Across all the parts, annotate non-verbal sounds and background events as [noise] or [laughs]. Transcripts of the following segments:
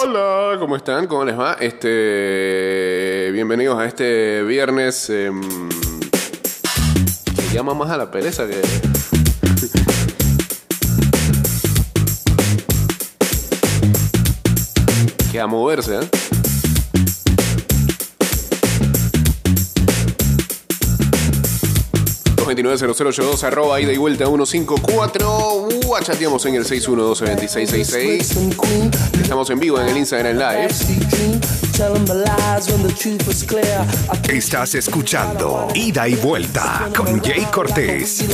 Hola, ¿cómo están? ¿Cómo les va? Este, bienvenidos a este viernes que llama más a la pereza que que a moverse, ¿eh? Dos arroba ida y vuelta 154 uh, chateamos en el 612-2666 estamos en vivo en el Instagram Live Estás escuchando Ida y Vuelta con Jay Cortés.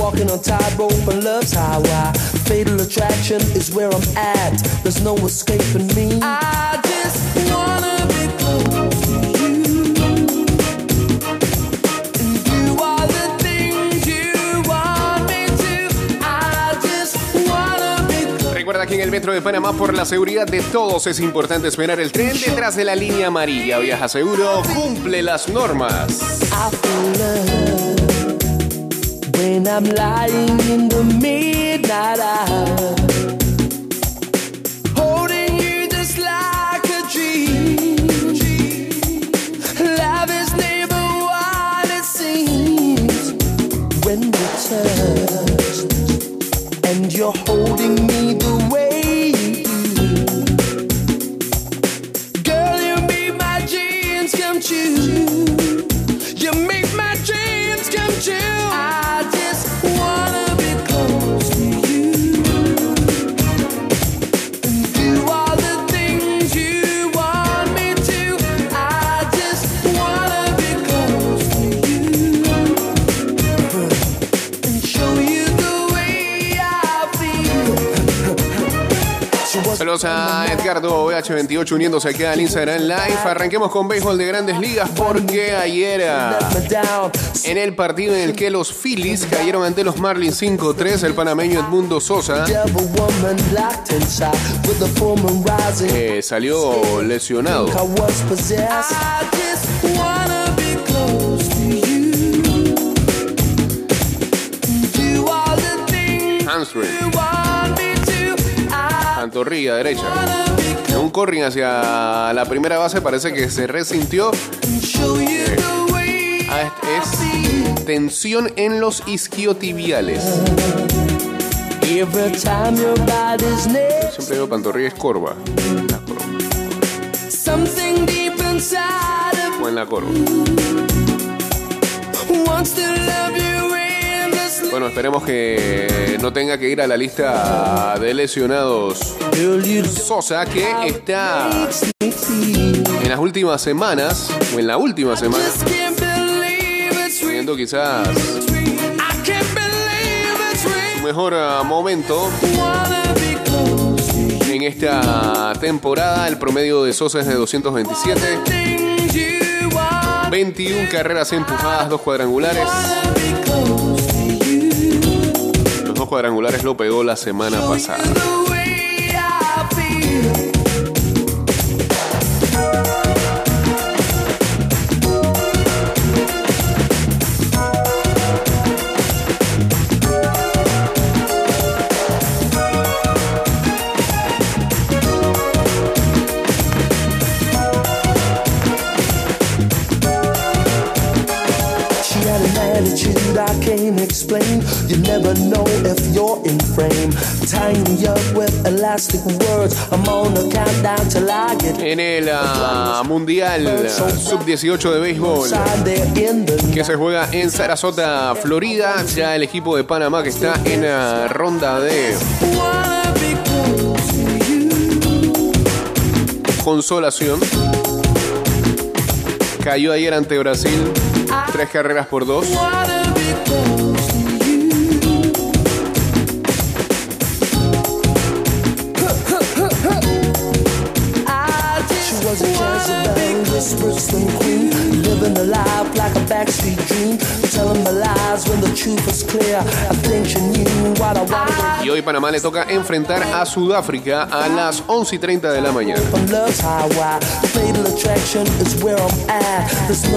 Walking on tightrope and love's highway. Fatal attraction is where I'm at. There's no escaping me. I just wanna Recuerda que en el metro de Panamá, por la seguridad de todos, es importante esperar el tren detrás de la línea amarilla. Viaja seguro, cumple las normas. Feel love when A Edgardo VH28 uniéndose aquí al Instagram Live. Arranquemos con béisbol de grandes ligas porque ayer ah, en el partido en el que los Phillies cayeron ante los Marlins 5-3, el panameño Edmundo Sosa eh, salió lesionado. I pantorrilla derecha. En un corring hacia la primera base parece que se resintió. way Ah, es- tensión en los isquiotibiales. Siempre digo pantorrilla es corva. O en la corva. Bueno, esperemos que no tenga que ir a la lista de lesionados Sosa, que está en las últimas semanas, o en la última semana, viendo quizás su mejor ah, momento en esta temporada. El promedio de Sosa es de 227, Things you want. 21 carreras empujadas, dos cuadrangulares. Cuadrangulares lo pegó la semana pasada. Explain. You never know if you're in frame. Me up with elastic words. I'm on a countdown till I get En el ah, Mundial ah, Sub-18 de béisbol que se juega en Sarasota, Florida, ya el equipo de Panamá que está en la ronda de consolación. Cayó ayer ante Brasil, tres carreras por dos. Living a life like a backstreet dream, telling my lies when the truth was clear. I think she knew what I wanted. Y hoy Panamá le toca enfrentar a Sudáfrica a las 11 y 30 de la mañana.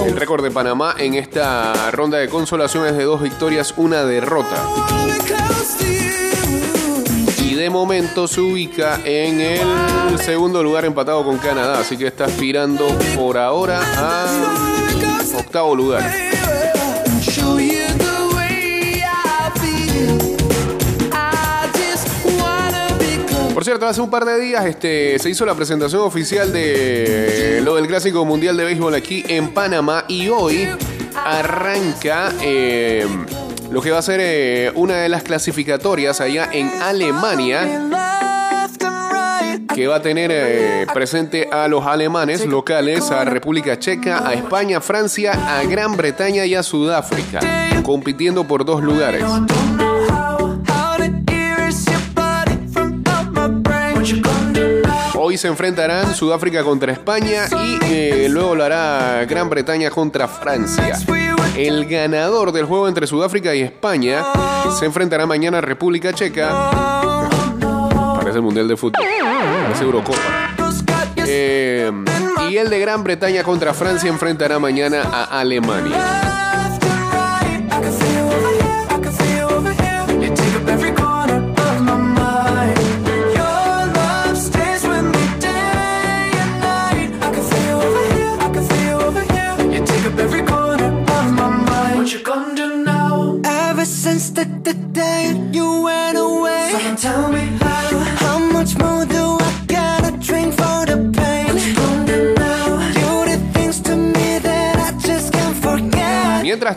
El récord de Panamá en esta ronda de consolación es de dos victorias, una derrota. Y de momento se ubica en el segundo lugar empatado con Canadá, así que está aspirando por ahora a octavo lugar. Por cierto, hace un par de días este, se hizo la presentación oficial de lo del Clásico Mundial de Béisbol aquí en Panamá y hoy arranca eh, lo que va a ser eh, una de las clasificatorias allá en Alemania que va a tener eh, presente a los alemanes locales, a República Checa, a España, Francia, a Gran Bretaña y a Sudáfrica, compitiendo por dos lugares. Hoy se enfrentarán Sudáfrica contra España y eh, luego lo hará Gran Bretaña contra Francia. El ganador del juego entre Sudáfrica y España se enfrentará mañana a República Checa. Parece el Mundial de Fútbol. Eurocopa. Eh, y el de Gran Bretaña contra Francia enfrentará mañana a Alemania.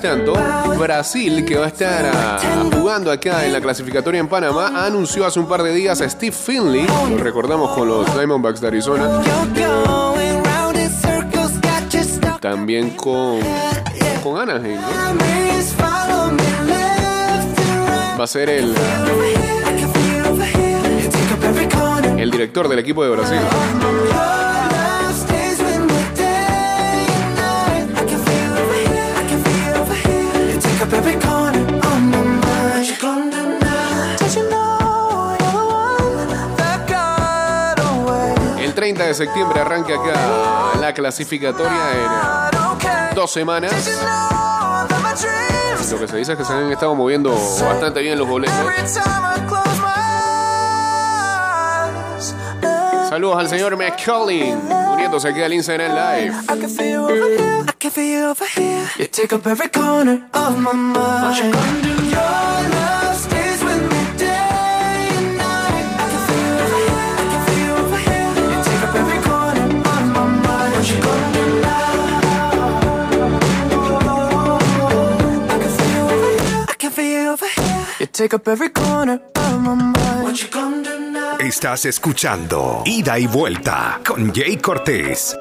Tanto, Brasil, que va a estar ah, jugando acá en la clasificatoria en Panamá, anunció hace un par de días a Steve Finley, lo recordamos con los Diamondbacks de Arizona, también con, con Anaheim, Va a ser el, el director del equipo de Brasil. El 30 de septiembre arranca acá la clasificatoria en dos semanas. Lo que se dice es que se han estado moviendo bastante bien los boletos. Saludos al señor McCollin, Uniéndose aquí al Instagram Live. I can feel you over here, I can feel you over here. You take up every corner of my mind. Your love stays with me day and night. I can feel you I can feel you over here. You take up every corner of my mind. You gonna? I can feel you over here, I can feel you over here. You take up every corner of my mind. What you gonna Estás escuchando Ida y Vuelta con Jay Cortés.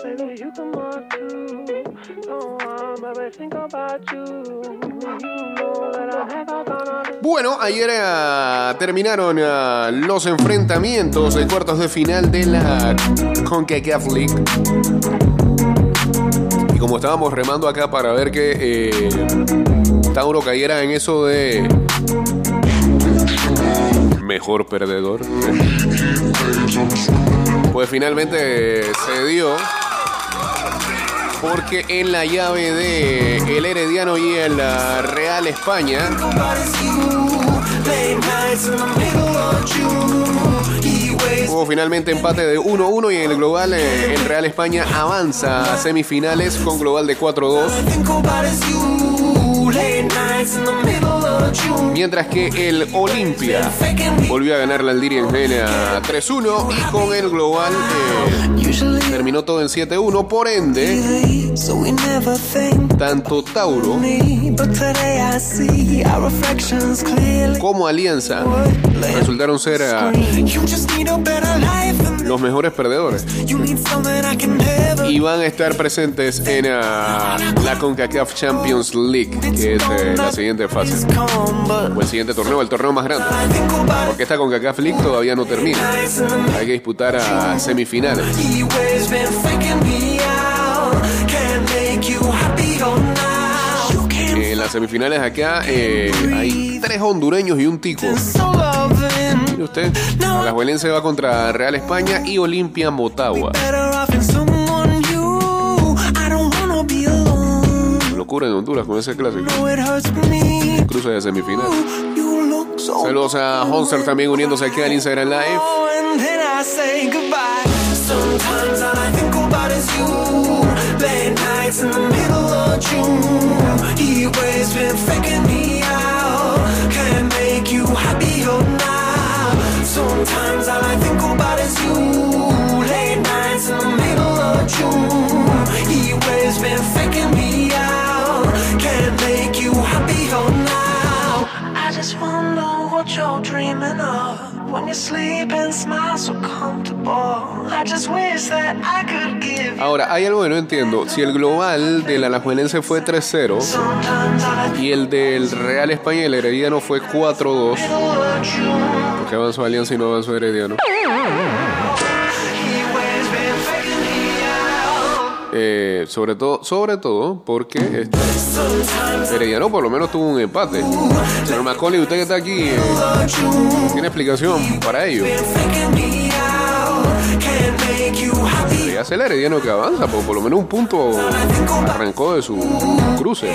Bueno, ayer eh, terminaron eh, los enfrentamientos de cuartos de final de la CONCACAF League. Y como estábamos remando acá para ver que eh, Tauro cayera en eso de mejor perdedor. [laughs] Pues finalmente se dio. Porque en la llave de el Herediano y el Real España hubo finalmente empate de 1-1 y en el global eh, el Real España avanza a semifinales con global de 4-2. Mientras que el Olimpia volvió a ganar la Aldiria en Gena 3-1 y con el global eh, terminó todo en 7-1. Por ende, tanto Tauro como Alianza resultaron ser los mejores perdedores. Y van a estar presentes en ah, la CONCACAF Champions League, que es eh, la siguiente fase. O el siguiente torneo, el torneo más grande. Porque esta CONCACAF League todavía no termina. Hay que disputar a semifinales. En las semifinales acá eh, hay tres hondureños y un tico. Mire usted, la se va contra Real España y Olimpia Motagua. Locura en Honduras con ese clásico. Cruce de semifinal. Saludos a Honster también uniéndose aquí al Instagram Live. Late nights in the middle of June. He waves been faking Ahora, hay algo que no entiendo. Si el global del Alajuelense fue 3-0 Sometimes all I y el del Real España y el Herediano fue 4-2, think of you. porque avanzó Alianza y no avanzó Herediano. Eh, sobre todo, sobre todo porque este, Herediano por lo menos tuvo un empate. Señor Macaulay, usted que está aquí, eh, tiene explicación para ello. Debería ser el Herediano que avanza, porque por lo menos un punto arrancó de su cruce.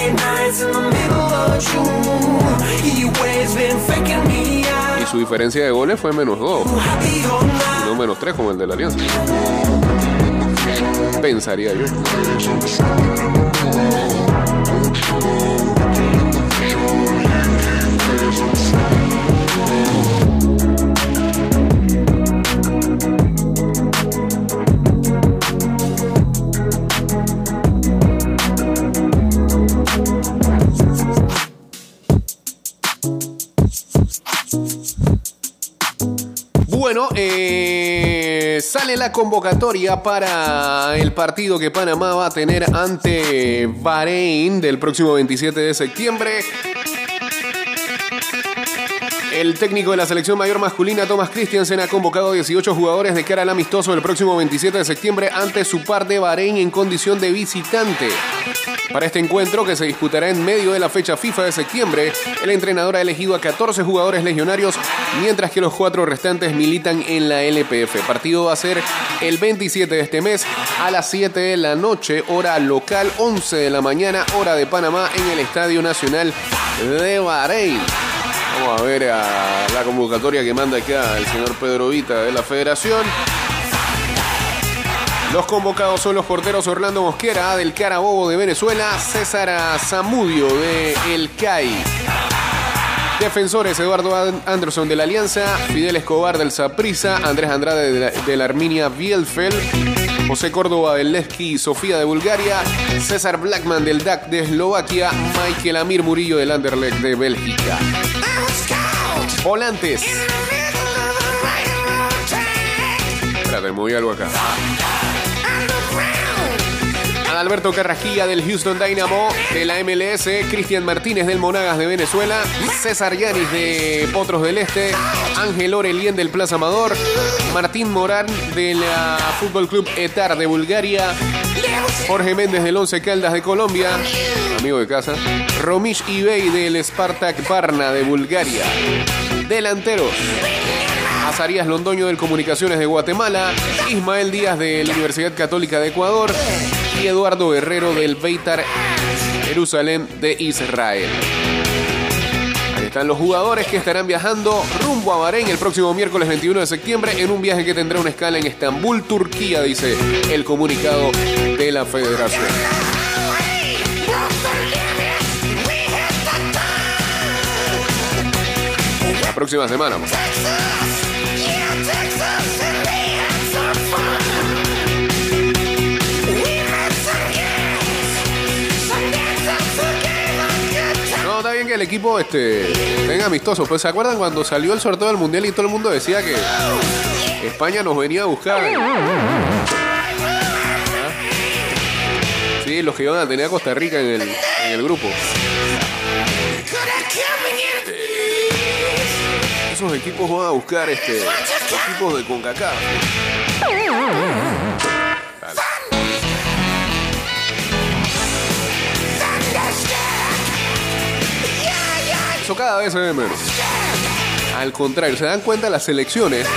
Y su diferencia de goles fue menos 2, Happy or not. no menos 3 como el de la Alianza. Pensaría yo. Bueno, eh, sale la convocatoria para el partido que Panamá va a tener ante Bahrein del próximo 27 de septiembre. El técnico de la selección mayor masculina, Thomas Christiansen, ha convocado 18 jugadores de cara al amistoso del próximo 27 de septiembre ante su par de Bahrein en condición de visitante. Para este encuentro, que se disputará en medio de la fecha FIFA de septiembre, el entrenador ha elegido a 14 jugadores legionarios, mientras que los cuatro restantes militan en la LPF. El partido va a ser el 27 de este mes a las 7 de la noche, hora local, 11 de la mañana, hora de Panamá, en el Estadio Nacional de Bahrein. Vamos a ver a la convocatoria que manda acá el señor Pedro Vita de la Federación. Los convocados son los porteros Orlando Mosquera del Carabobo de Venezuela, César Zamudio de El CAI. Defensores Eduardo An- Anderson de la Alianza, Fidel Escobar del Saprissa, Andrés Andrade de la, Arminia Bielfeld, José Córdoba del Levski Sofía de Bulgaria, César Blackman del DAC de Eslovaquia, Michael Amir Murillo del Anderlecht de Bélgica. Volantes. Espérate, moví algo acá. Adalberto Carrasquilla del Houston Dynamo de la MLS, Cristian Martínez del Monagas de Venezuela, César Yanis de Potros del Este, Ángel Orelien del Plaza Amador, Martín Morán del Fútbol Club Etar de Bulgaria, Jorge Méndez del Once Caldas de Colombia, amigo de casa, Romish Ibey del Spartak Varna de Bulgaria, delanteros. Azarías Londoño del Comunicaciones de Guatemala, Ismael Díaz de la Universidad Católica de Ecuador y Eduardo Guerrero del Beitar Jerusalén de Israel. Están los jugadores que estarán viajando rumbo a Bahrein el próximo miércoles 21 de septiembre en un viaje que tendrá una escala en Estambul, Turquía, dice el comunicado de la federación. La próxima semana. No, está bien que el equipo este, tenga amistoso. Pues se acuerdan cuando salió el sorteo del mundial y todo el mundo decía que España nos venía a buscar. ¿Ah? Sí, los que iban a tener a Costa Rica en el, en el grupo. Esos equipos van a buscar este equipos de CONCACAF. Eso cada vez se ve menos. Al contrario, se dan cuenta las selecciones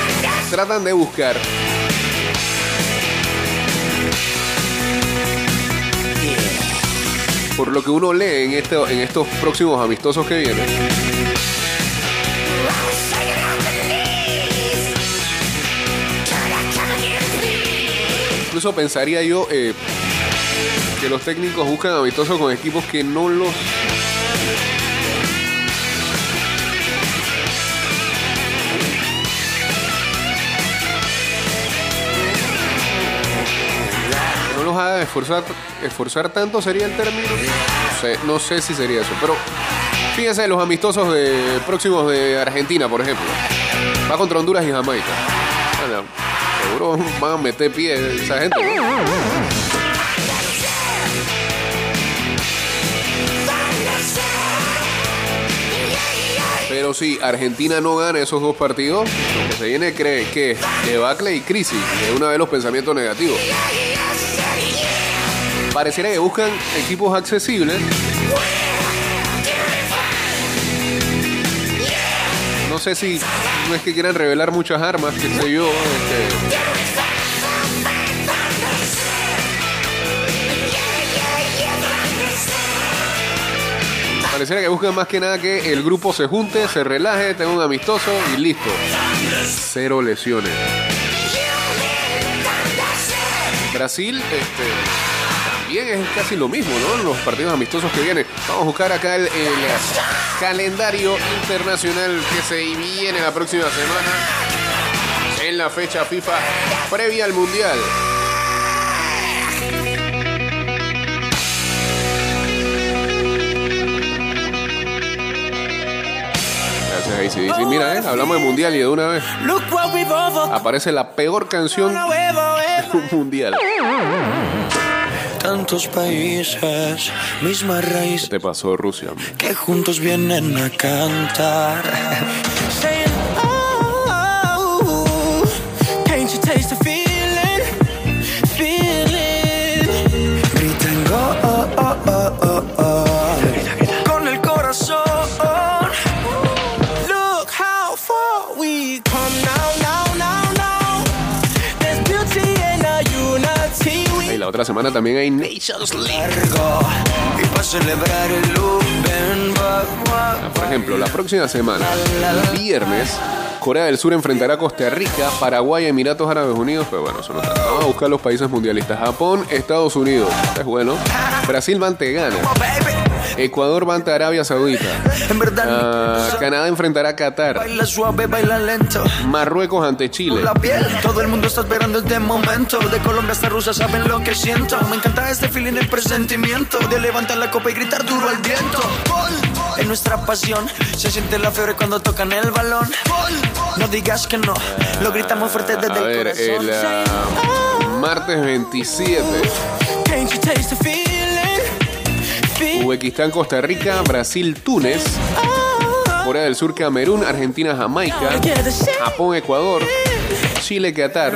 tratan de buscar por lo que uno lee en, este- en estos próximos amistosos que vienen Pensaría yo eh, que los técnicos buscan amistosos con equipos que no los haga esforzar, esforzar tanto sería el término. No sé, no sé si sería eso, pero fíjense los amistosos de, próximos de Argentina, por ejemplo. Va contra Honduras y Jamaica. Seguro [laughs] van a meter pie esa gente. Pero si Argentina no gana esos dos partidos, lo que se viene cree que debacle y crisis es uno de los pensamientos negativos. Pareciera que buscan equipos accesibles. No sé si no es que quieran revelar muchas armas, qué sé yo. este, Pareciera que buscan más que nada que el grupo se junte, se relaje, tenga un amistoso y listo. Cero lesiones. Brasil, este, también es casi lo mismo, ¿no? Los partidos amistosos que vienen. Vamos a buscar acá el, el calendario internacional que se viene la próxima semana en la fecha FIFA previa al Mundial. Gracias, ACDC. Mira, ¿eh? hablamos de Mundial y de una vez aparece la peor canción de un Mundial. Tantos países, misma raíz ¿Qué te pasó, Rusia? que juntos vienen a cantar. Saying, oh, can't you taste the otra semana también hay Nations League. va, Por ejemplo, la próxima semana, viernes, Corea del Sur enfrentará a Costa Rica, Paraguay, Emiratos Árabes Unidos. Pero bueno, eso no está. Vamos a buscar los países mundialistas. Japón, Estados Unidos. Es bueno. Brasil va ante Ghana. baby Ecuador va ante Arabia Saudita. en verdad Ah, Canadá enfrentará a Qatar. baila suave baila lento. Marruecos ante Chile. la piel todo el mundo está esperando este momento. De Colombia hasta Rusia saben lo que siento. Me encanta este feeling el presentimiento de levantar la copa y gritar duro al viento. En nuestra pasión. Se siente la fiebre cuando tocan el balón. No digas que no. Lo gritamos fuerte desde A el ver, corazón. el ah, martes 27. Uzbekistán, Costa Rica, Brasil, Túnez, Corea del Sur, Camerún, Argentina, Jamaica. Japón, Ecuador, Chile, Qatar.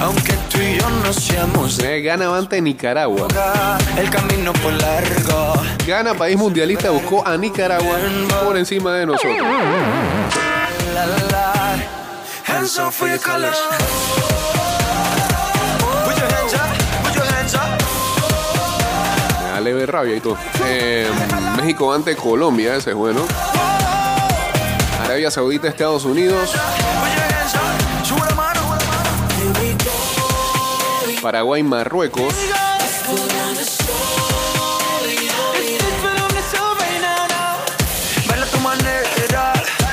Aunque tú y yo no seamos de eh, Ghana va ante Nicaragua. acá, el camino fue largo. Ghana, país mundialista, buscó a Nicaragua por encima de nosotros. For your colors. Leve rabia y todo. Eh, México ante Colombia, ese es bueno. Arabia Saudita, Estados Unidos. Paraguay, Marruecos,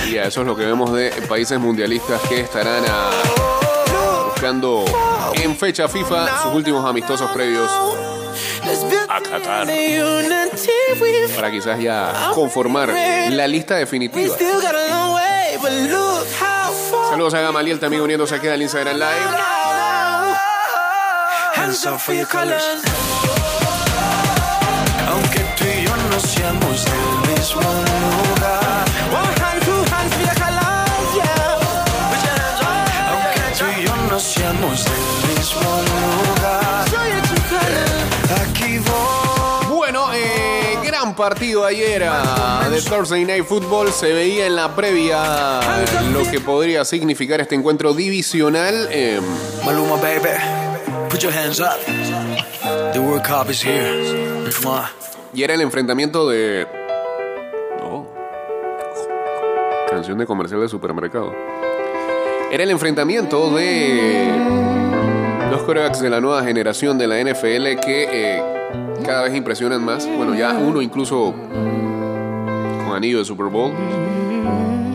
y eso es lo que vemos de países mundialistas que estarán ah, buscando en fecha FIFA sus últimos amistosos previos A Qatar. para quizás ya conformar la lista definitiva. Saludos a Gamaliel también uniéndose aquí al Instagram Live. Hands up for your colors. Aunque tú y yo no seamos gran partido ayer ah, de Thursday Night Football. Se veía en la previa lo que podría significar este encuentro divisional. eh, Maluma, baby. Put your hands up. The World Cup is here. Y era el enfrentamiento de. Oh. Canción de comercial de supermercado. Era el enfrentamiento de los corebacks de la nueva generación de la NFL que eh, cada vez impresionan más. Bueno, ya uno incluso con anillo de Super Bowl.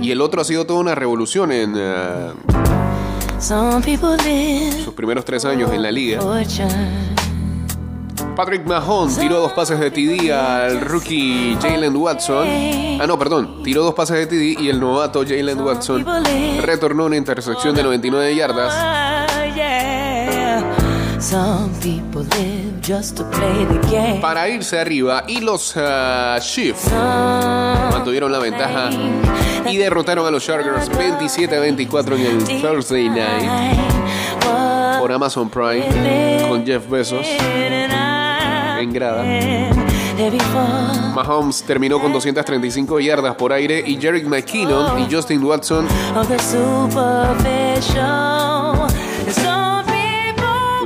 Y el otro ha sido toda una revolución en eh, sus primeros tres años en la liga. Patrick Mahomes tiró dos pases de TD al rookie Jalen Watson. Ah, no, perdón. Tiró dos pases de TD y el novato Jalen Watson retornó una intersección de 99 yardas. Some people live just to play the game. para irse arriba y los Chiefs Some mantuvieron la ventaja y derrotaron a los Chargers 27 a 24 en el Thursday Night por Amazon Prime con Jeff Bezos en grada. Mahomes terminó con 235 yardas por aire y Jerick McKinnon y Justin Watson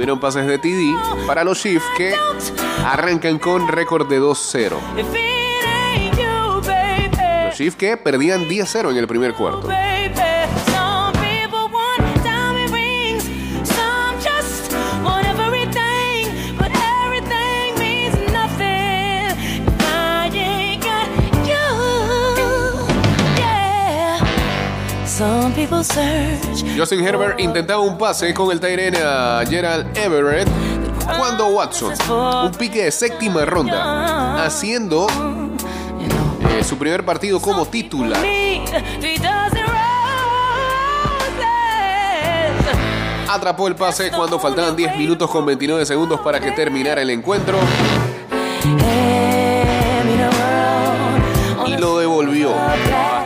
tuvieron pases de TD para los Chiefs que arrancan con récord de 2-0. if it ain't you, baby. Los Chiefs que perdían 10-0 en el primer cuarto. Justin Herbert intentaba un pase con el Tyrene a Gerald Everett. Cuando Watson, un pique de séptima ronda, haciendo eh, su primer partido como titular. Atrapó el pase cuando faltaban 10 minutos con 29 segundos para que terminara el encuentro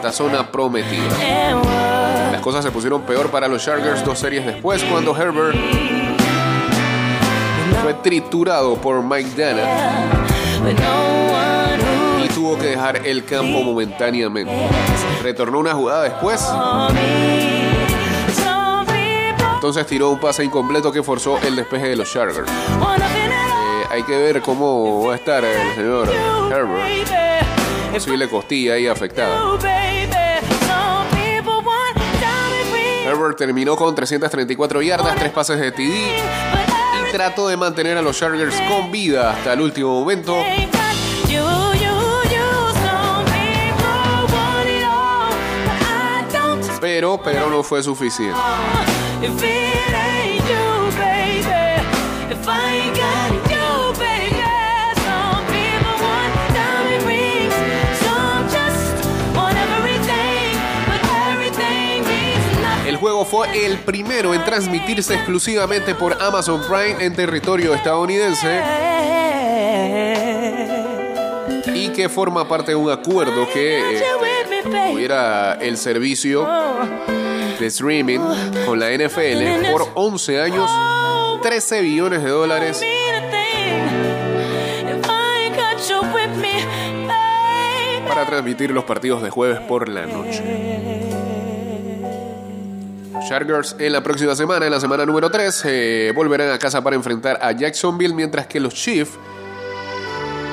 hasta zona prometida. Las cosas se pusieron peor para los Chargers dos series después cuando Herbert fue triturado por Mike Dana y tuvo que dejar el campo momentáneamente. Retornó una jugada después, entonces tiró un pase incompleto que forzó el despeje de los Chargers. Eh, hay que ver cómo va a estar el señor Herbert. Posible costilla ahí afectada. Terminó con 334 yardas, tres pases de TD y trató de mantener a los Chargers con vida hasta el último momento. Pero, pero no fue suficiente. Fue el primero en transmitirse exclusivamente por Amazon Prime en territorio estadounidense y que forma parte de un acuerdo que eh, tuviera el servicio de streaming con la NFL por 11 años, 13 billones de dólares para transmitir los partidos de jueves por la noche. Chargers en la próxima semana, en la semana número 3, eh, volverán a casa para enfrentar a Jacksonville, mientras que los Chiefs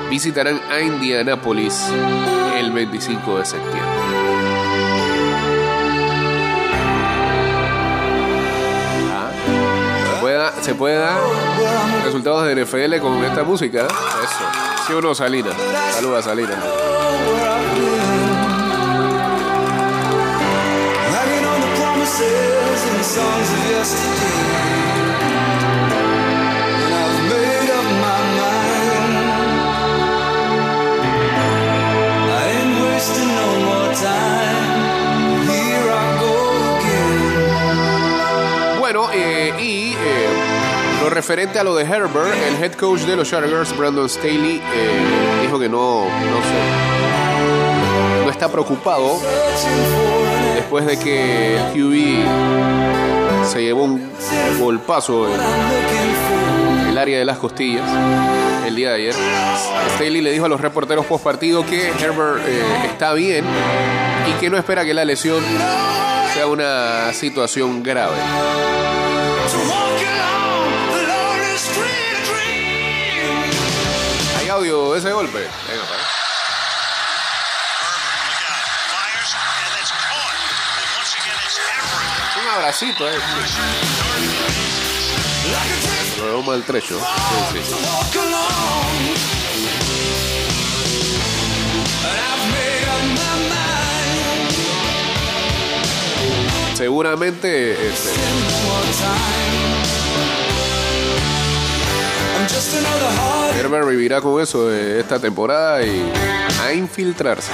visitarán a Indianapolis el 25 de septiembre. Ah, se puede dar- resultados de NFL con esta música. ¿eh? Eso. Sí o no, Salinas. Saluda, Salinas. Songs of yesterday. And I've made up my mind. I ain't wasting no more time. Here I go again. Bueno, eh, y eh, lo referente a lo de Herbert, el head coach de los Chargers, Brandon Staley, eh, dijo que no, no sé, no está preocupado después de que QB se llevó un golpazo en el área de las costillas el día de ayer. Staley le dijo a los reporteros post partido que Herbert eh, está bien y que no espera que la lesión sea una situación grave. ¿Hay audio de ese golpe? Venga, abracito, eh. Lo veo maltrecho. Sí, sí. Seguramente este, Herbert vivirá con eso de esta temporada y a infiltrarse.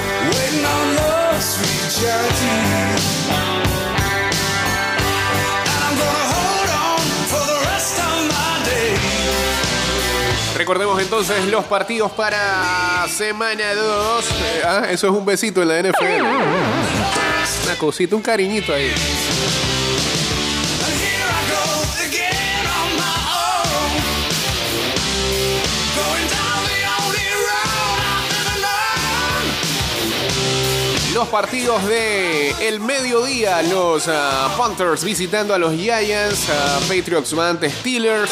Recordemos entonces los partidos para semana 2. Eh, ah, eso es un besito en la NFL. Una cosita, un cariñito ahí. Los partidos de el mediodía, los ah, Panthers visitando a los Giants, ah, Patriots ante Steelers,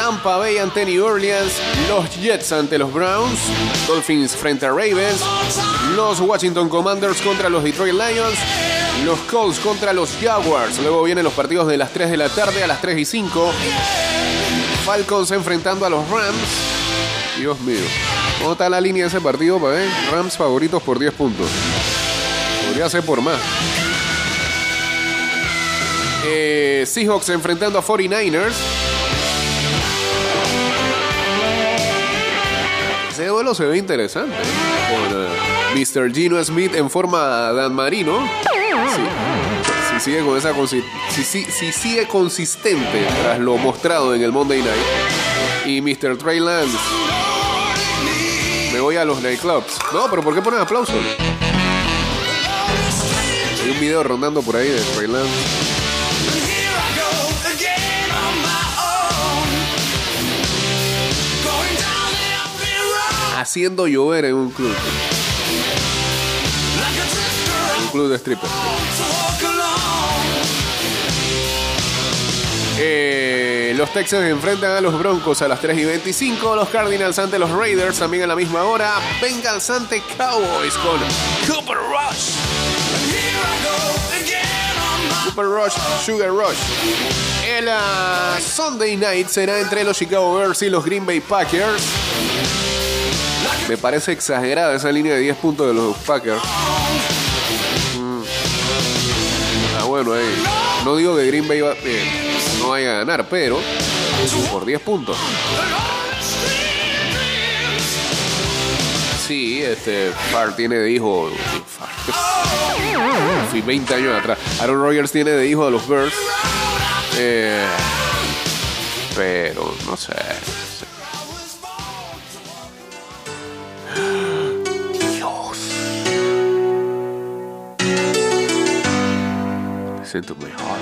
Tampa Bay ante New Orleans, los Jets ante los Browns, Dolphins frente a Ravens, los Washington Commanders contra los Detroit Lions, los Colts contra los Jaguars. Luego vienen los partidos de las 3 de la tarde a las 3 y 5. Falcons enfrentando a los Rams. Dios mío. ¿Cómo está la línea de ese partido, pa' ver? Rams favoritos por 10 puntos. Podría ser por más. Eh, Seahawks enfrentando a 49ers. Ese duelo se ve interesante. Con eh, Mr. Gino Smith en forma Dan Marino. Sí. Si sigue con esa si, si- si sigue consistente tras lo mostrado en el Monday Night. Y Mr. Trey Lance. Me voy a los nightclubs. No, pero ¿por qué ponen aplausos? Hay un video rondando por ahí de Trey Lance. Haciendo llover en un club. Un club de strippers. Eh, los Texans enfrentan a los Broncos a las 3 y 25. Los Cardinals ante los Raiders también a la misma hora. Bengals ante Cowboys con Cooper Rush. Cooper Rush, Sugar Rush. El Sunday night será entre los Chicago Bears y los Green Bay Packers. Me parece exagerada esa línea de 10 puntos de los Packers. Mm. Ah, bueno, ahí. No digo que Green Bay va- eh, no vaya a ganar, pero por 10 puntos. Sí, este Farr tiene de hijo. Fui 20 años atrás. Aaron Rodgers tiene de hijo a los Bears. Eh, pero no sé. Siento mejor.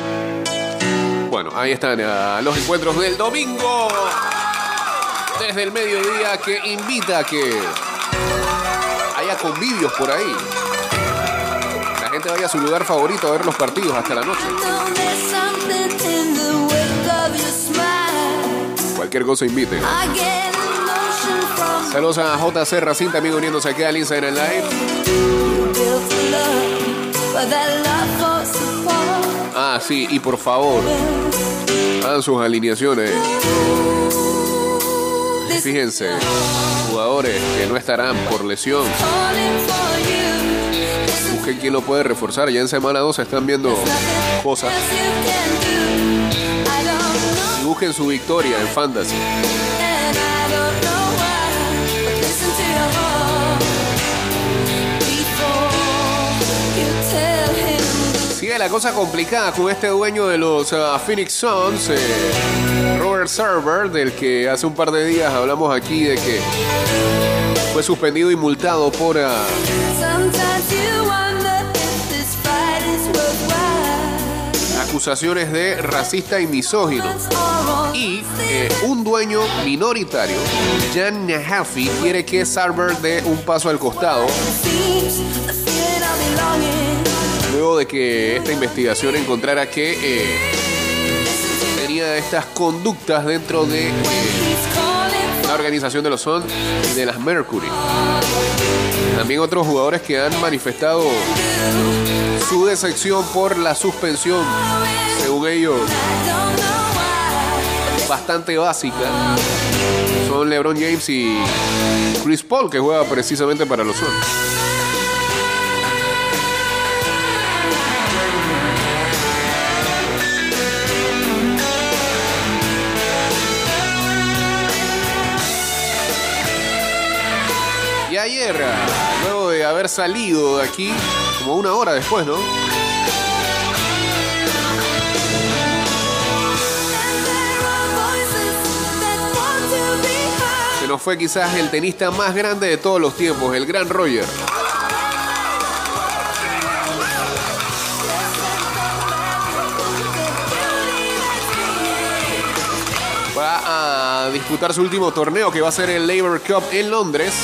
Bueno, ahí están ah, los encuentros del domingo. Desde el mediodía que invita a que haya convivios por ahí. La gente vaya a su lugar favorito a ver los partidos hasta la noche. Cualquier cosa inviten. I get emotion from Saludos a JC Racing también uniéndose aquí al Instagram Live. Sí, y por favor, hagan sus alineaciones. Fíjense, jugadores que no estarán por lesión. Busquen quién lo puede reforzar. Ya en semana 2 se están viendo cosas. Y busquen su victoria en Fantasy. La cosa complicada con este dueño de los ah, Phoenix Suns, eh, Robert Server, del que hace un par de días hablamos aquí de que fue suspendido y multado por worthwhile. acusaciones de racista y misógino. Y eh, un dueño minoritario, Jan Nahafi, quiere que Sarver dé un paso al costado luego de que esta investigación encontrara que eh, tenía estas conductas dentro de eh, la organización de los Suns y de las Mercury. También otros jugadores que han manifestado su decepción por la suspensión, según ellos, bastante básica. Son LeBron James y Chris Paul, que juega precisamente para los Suns. Luego de haber salido de aquí, como una hora después, ¿no? Se nos fue quizás el tenista más grande de todos los tiempos, el gran Roger. Va a disputar su último torneo que va a ser el Labour Cup en Londres.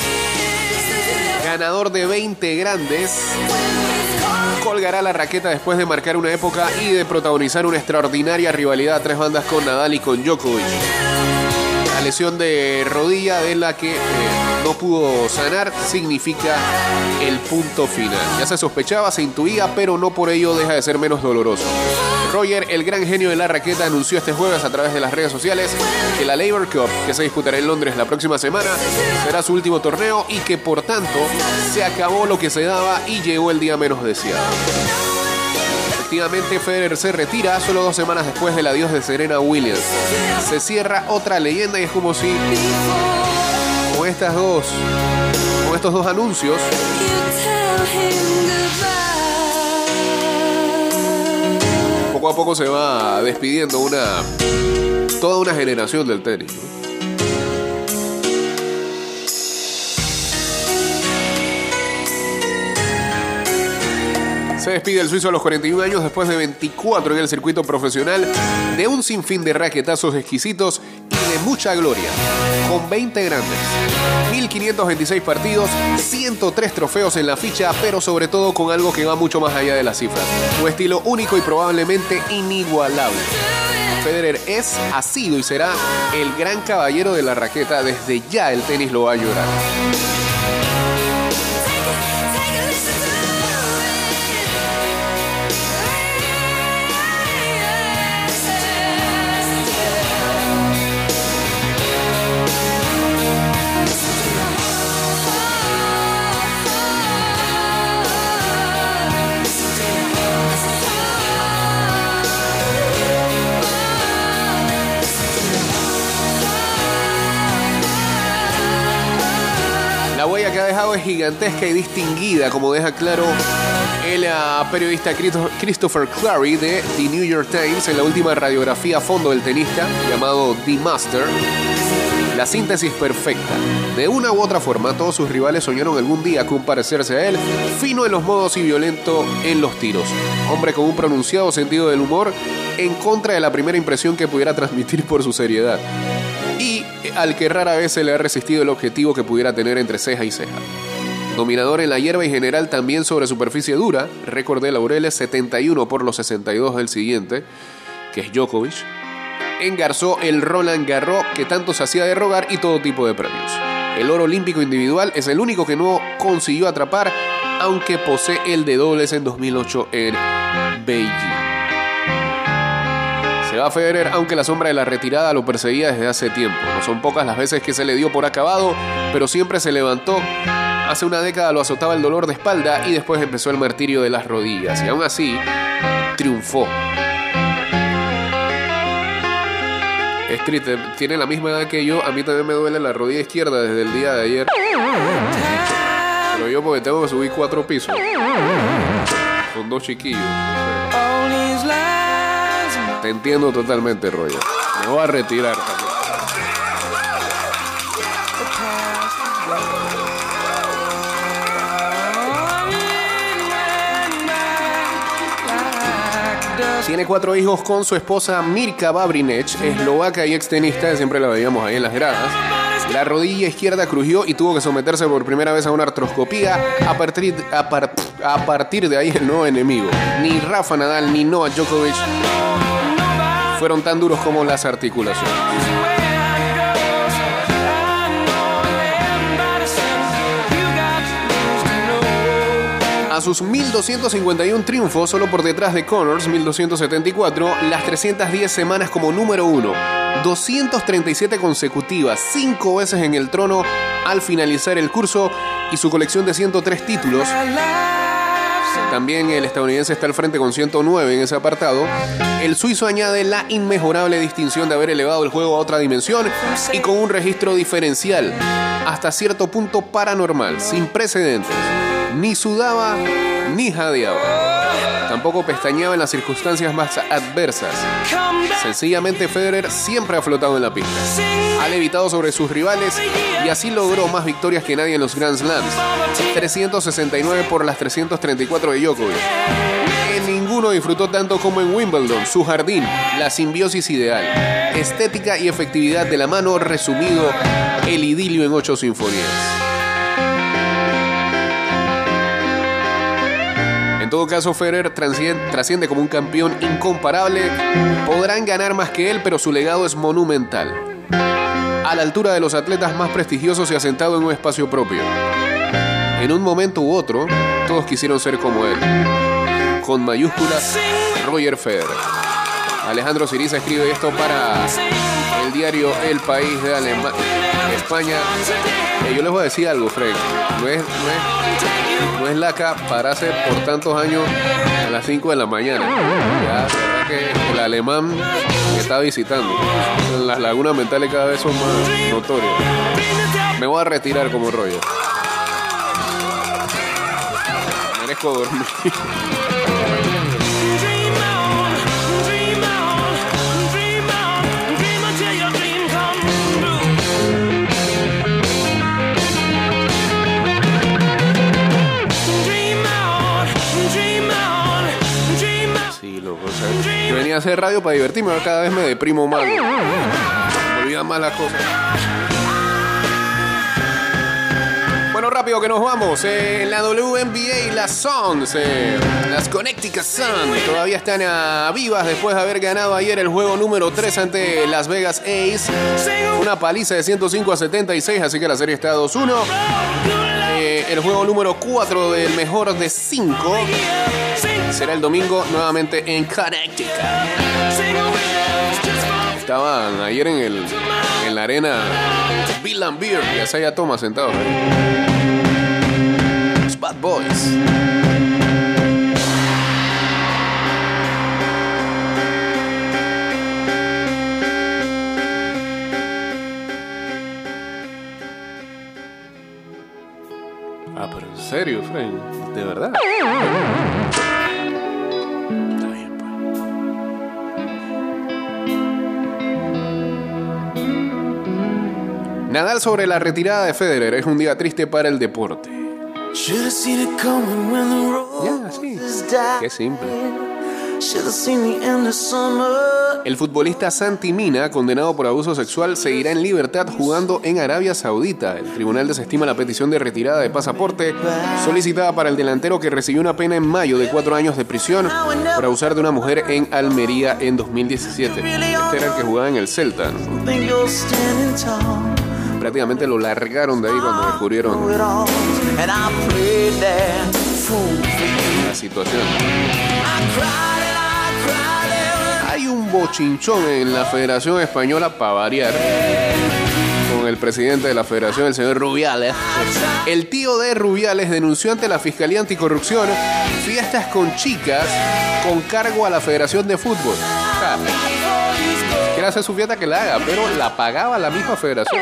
Ganador de 20 grandes. Colgará la raqueta después de marcar una época y de protagonizar una extraordinaria rivalidad a tres bandas con Nadal y con Djokovic. La lesión de rodilla de la que eh, no pudo sanar significa el punto final. Ya se sospechaba, se intuía, pero no por ello deja de ser menos doloroso. Roger, el gran genio de la raqueta, anunció este jueves a través de las redes sociales que la Labour Cup, que se disputará en Londres la próxima semana, será su último torneo y que por tanto se acabó lo que se daba y llegó el día menos deseado. Efectivamente, Federer se retira solo dos semanas después del adiós de Serena Williams. Se cierra otra leyenda y es como si con estas dos, con estos dos anuncios, poco a poco se va despidiendo una toda una generación del tenis. Se despide el suizo a los 41 años después de 24 en el circuito profesional, de un sinfín de raquetazos exquisitos mucha gloria. Con 20 grandes, 1526 partidos, 103 trofeos en la ficha, pero sobre todo con algo que va mucho más allá de las cifras. Un estilo único y probablemente inigualable. Federer es, ha sido y será el gran caballero de la raqueta. Desde ya el tenis lo va a llorar. Gigantesca y distinguida, como deja claro el ah, periodista Christo- Christopher Clary de The New York Times en la última radiografía a fondo del tenista, llamado The Master. La síntesis perfecta. De una u otra forma, todos sus rivales soñaron algún día con parecerse a él, fino en los modos y violento en los tiros. Hombre con un pronunciado sentido del humor, en contra de la primera impresión que pudiera transmitir por su seriedad y al que rara vez se le ha resistido el objetivo que pudiera tener entre ceja y ceja. Dominador en la hierba y general también sobre superficie dura, récord de Laureles 71 por los 62 del siguiente, que es Djokovic. Engarzó el Roland Garros que tanto se hacía de rogar y todo tipo de premios. El oro olímpico individual es el único que no consiguió atrapar, aunque posee el de dobles en 2008 en Beijing. Se va Federer, aunque la sombra de la retirada lo perseguía desde hace tiempo. No son pocas las veces que se le dio por acabado, pero siempre se levantó. Hace una década lo azotaba el dolor de espalda y después empezó el martirio de las rodillas. Y aún así, triunfó. Es triste, tiene la misma edad que yo. A mí también me duele la rodilla izquierda desde el día de ayer. Pero yo porque tengo que subir cuatro pisos. Con dos chiquillos. Te entiendo totalmente, Roger. Me voy a retirar también. Tiene cuatro hijos con su esposa Mirka Babrinech, eslovaca y extenista, siempre la veíamos ahí en las gradas. La rodilla izquierda crujió y tuvo que someterse por primera vez a una artroscopía. A partir, de ahí el nuevo enemigo. Ni Rafa Nadal ni Novak Djokovic fueron tan duros como las articulaciones. A sus 1251 triunfos, solo por detrás de Connors, 1274, las 310 semanas como número uno, 237 consecutivas, 5 veces en el trono al finalizar el curso y su colección de 103 títulos. También el estadounidense está al frente con 109 en ese apartado. El suizo añade la inmejorable distinción de haber elevado el juego a otra dimensión y con un registro diferencial, hasta cierto punto paranormal, sin precedentes. Ni sudaba ni jadeaba. Tampoco pestañeaba en las circunstancias más adversas. Sencillamente Federer siempre ha flotado en la pista. Ha levitado sobre sus rivales y así logró más victorias que nadie en los Grand Slams. 369 por las 334 de Djokovic. En ninguno disfrutó tanto como en Wimbledon, su jardín, la simbiosis ideal, estética y efectividad de la mano, resumido el idilio en ocho sinfonías. En todo caso, Federer trasciende como un campeón incomparable. Podrán ganar más que él, pero su legado es monumental. A la altura de los atletas más prestigiosos y asentado en un espacio propio. En un momento u otro, todos quisieron ser como él. Con mayúsculas, Roger Federer. Alejandro Siriza escribe esto para el diario El País de Alema- España. Eh, yo les voy a decir algo, Frank. No es, no es, no es laca pararse por tantos años a las 5 de la mañana. Ya, que el alemán que está visitando, las lagunas mentales cada vez son más notorias. Me voy a retirar como Roger. Merezco dormir. [laughs] a hacer radio para divertirme, cada vez me deprimo más. Me olvidan más las cosas. Bueno, rápido que nos vamos. Eh, la WNBA, las Suns, eh, las Connecticut Suns, todavía están ah, vivas después de haber ganado ayer el juego número 3 ante Las Vegas Ace. Una paliza de 105 a 76, así que la serie está 2-1. Eh, el juego número 4 del mejor de 5 será el domingo nuevamente en Connecticut. Estaban ayer en, el, en la arena Bill and Beer y Asaya Thomas sentados ahí. Los Bad Boys. Ah, pero en serio, Frank, de verdad. Nadal sobre la retirada de Federer es un día triste para el deporte. Ya, sí. Qué simple. El futbolista Santi Mina, condenado por abuso sexual, seguirá en libertad jugando en Arabia Saudita. El tribunal desestima la petición de retirada de pasaporte solicitada para el delantero que recibió una pena en mayo de cuatro años de prisión por abusar de una mujer en Almería en 2017. Este era el que jugaba en el Celta. ¿no? Prácticamente lo largaron de ahí cuando descubrieron la situación. Hay un bochinchón en la Federación Española para variar. Con el presidente de la federación, el señor Rubiales. El tío de Rubiales denunció ante la Fiscalía Anticorrupción fiestas con chicas con cargo a la Federación de Fútbol. O hacer su fiesta que la haga, pero la pagaba la misma federación.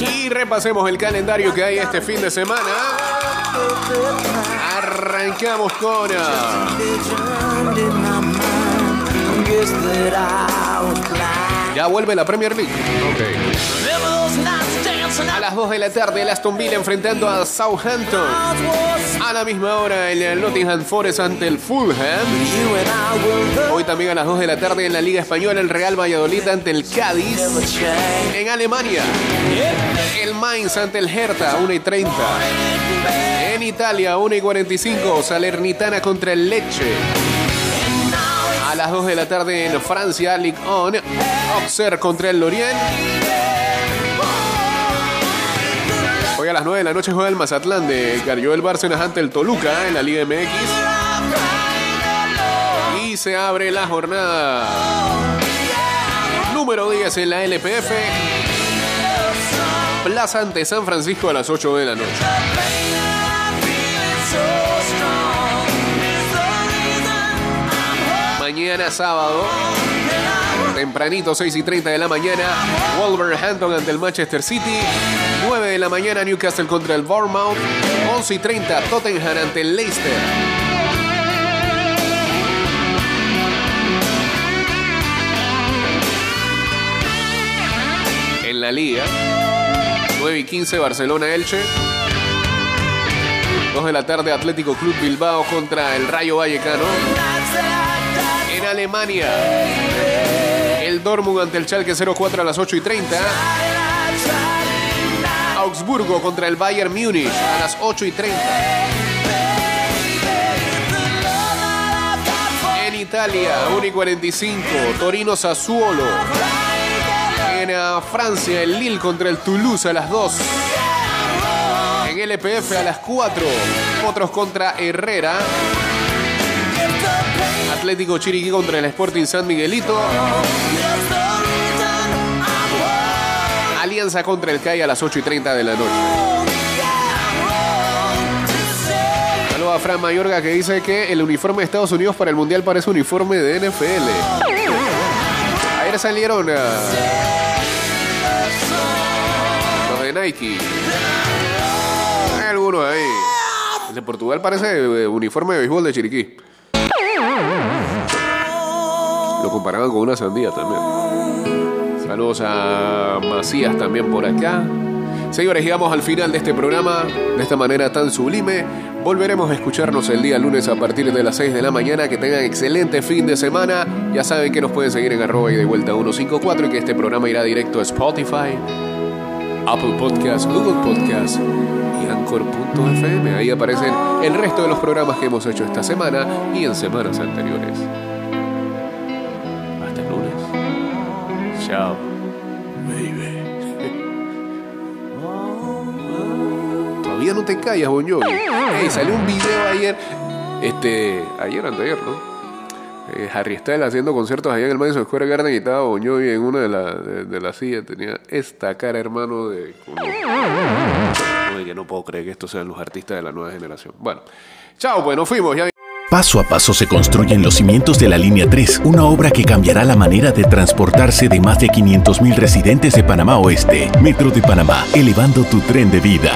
Y repasemos el calendario que hay este fin de semana. Arrancamos con... Ya vuelve la Premier League. A las 2 de la tarde, el Aston Villa enfrentando a Southampton. A la misma hora, el Nottingham Forest ante el Fulham. Hoy también a las 2 de la tarde en la Liga Española, el Real Valladolid ante el Cádiz. En Alemania, el Mainz ante el Hertha, 1 y 30. En Italia, 1 y 45, Salernitana contra el Leche. Las 2 de la tarde en Francia, Ligue 1, Auxerre contra el Lorient. Hoy a las 9 de la noche juega el Mazatlán de Carrió Bárcenas ante el Toluca en la Liga MX. Y se abre la jornada número 10 en la LPF. Plaza ante San Francisco a las 8 de la noche. Mañana sábado, tempranito 6 y 30 de la mañana, Wolverhampton ante el Manchester City. 9 de la mañana, Newcastle contra el Bournemouth. 11 y 30, Tottenham ante el Leicester. En la liga, 9 y 15, Barcelona-Elche. 2 de la tarde, Atlético Club Bilbao contra el Rayo Vallecano. En Alemania, el Dortmund ante el Schalke 04 a las 8 y 30. Augsburgo contra el Bayern Múnich a las 8 y 30. En Italia, 1 y 45, Torino Sassuolo. En Francia, el Lille contra el Toulouse a las 2. En LPF a las 4, otros contra Herrera. Atlético Chiriquí contra el Sporting San Miguelito. Alianza contra el CAI a las 8 y 30 de la noche. Saludos a Fran Mayorga que dice que el uniforme de Estados Unidos para el Mundial parece uniforme de NFL. Ayer salieron ah, los de Nike. Hay algunos ahí. El de Portugal parece eh, uniforme de béisbol de Chiriquí. Lo comparaban con una sandía también. Saludos a Macías también por acá. Señores, llegamos al final de este programa de esta manera tan sublime. Volveremos a escucharnos el día lunes a partir de las 6 de la mañana. Que tengan excelente fin de semana. Ya saben que nos pueden seguir en arroba y de vuelta 154 y que este programa irá directo a Spotify, Apple Podcasts, Google Podcasts y Anchor.fm. Ahí aparecen el resto de los programas que hemos hecho esta semana y en semanas anteriores. Hasta el lunes. Chao. Baby. Todavía no te callas, Bon Jovi. Salió un video ayer. Este. Ayer, anteayer, ¿no? Eh, Harry Styles haciendo conciertos allá en el Madison Square Garden y estaba Bon Jovi en una de, la- de, de las sillas. Tenía esta cara, hermano, de. como que no puedo creer que estos sean los artistas de la nueva generación. Bueno, chao, pues nos fuimos. Ya Paso a paso se construyen los cimientos de la Línea 3, una obra que cambiará la manera de transportarse de más de 500.000 residentes de Panamá Oeste. Metro de Panamá, elevando tu tren de vida.